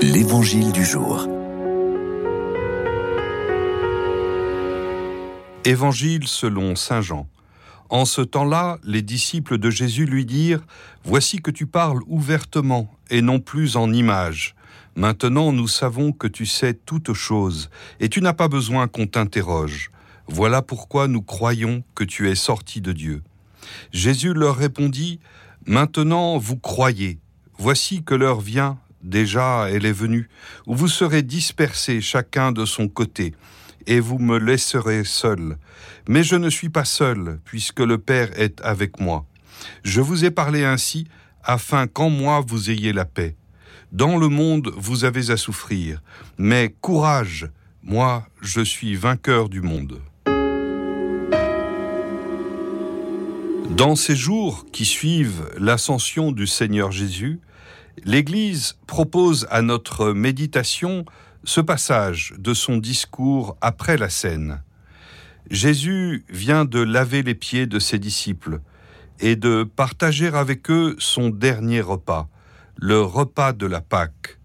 L'Évangile du jour. Évangile selon Saint Jean. En ce temps-là, les disciples de Jésus lui dirent, Voici que tu parles ouvertement et non plus en images. Maintenant nous savons que tu sais toutes choses, et tu n'as pas besoin qu'on t'interroge. Voilà pourquoi nous croyons que tu es sorti de Dieu. Jésus leur répondit, Maintenant vous croyez. Voici que l'heure vient déjà elle est venue, où vous serez dispersés chacun de son côté, et vous me laisserez seul. Mais je ne suis pas seul, puisque le Père est avec moi. Je vous ai parlé ainsi, afin qu'en moi vous ayez la paix. Dans le monde vous avez à souffrir, mais courage, moi je suis vainqueur du monde. Dans ces jours qui suivent l'ascension du Seigneur Jésus, L'Église propose à notre méditation ce passage de son discours après la scène. Jésus vient de laver les pieds de ses disciples et de partager avec eux son dernier repas, le repas de la Pâque.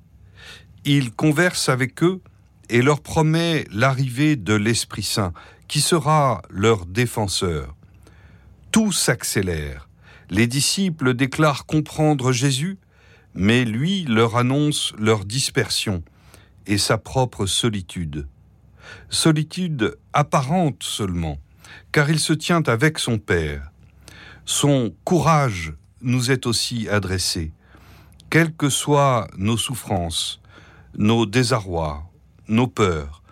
Il converse avec eux et leur promet l'arrivée de l'Esprit Saint, qui sera leur défenseur. Tout s'accélère. Les disciples déclarent comprendre Jésus, mais lui leur annonce leur dispersion et sa propre solitude. Solitude apparente seulement, car il se tient avec son Père. Son courage nous est aussi adressé, quelles que soient nos souffrances, nos désarrois, nos peurs,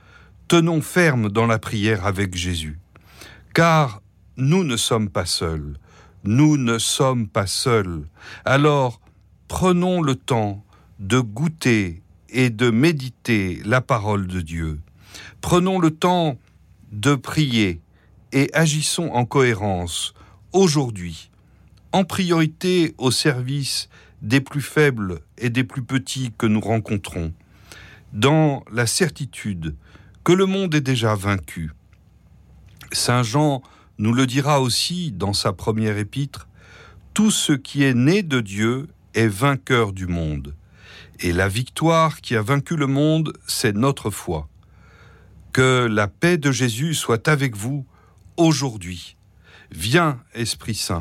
tenons ferme dans la prière avec Jésus, car nous ne sommes pas seuls, nous ne sommes pas seuls. Alors, prenons le temps de goûter et de méditer la parole de Dieu. Prenons le temps de prier et agissons en cohérence aujourd'hui, en priorité au service des plus faibles et des plus petits que nous rencontrons, dans la certitude que le monde est déjà vaincu. Saint Jean nous le dira aussi dans sa première épître, tout ce qui est né de Dieu est vainqueur du monde. Et la victoire qui a vaincu le monde, c'est notre foi. Que la paix de Jésus soit avec vous aujourd'hui. Viens, Esprit Saint.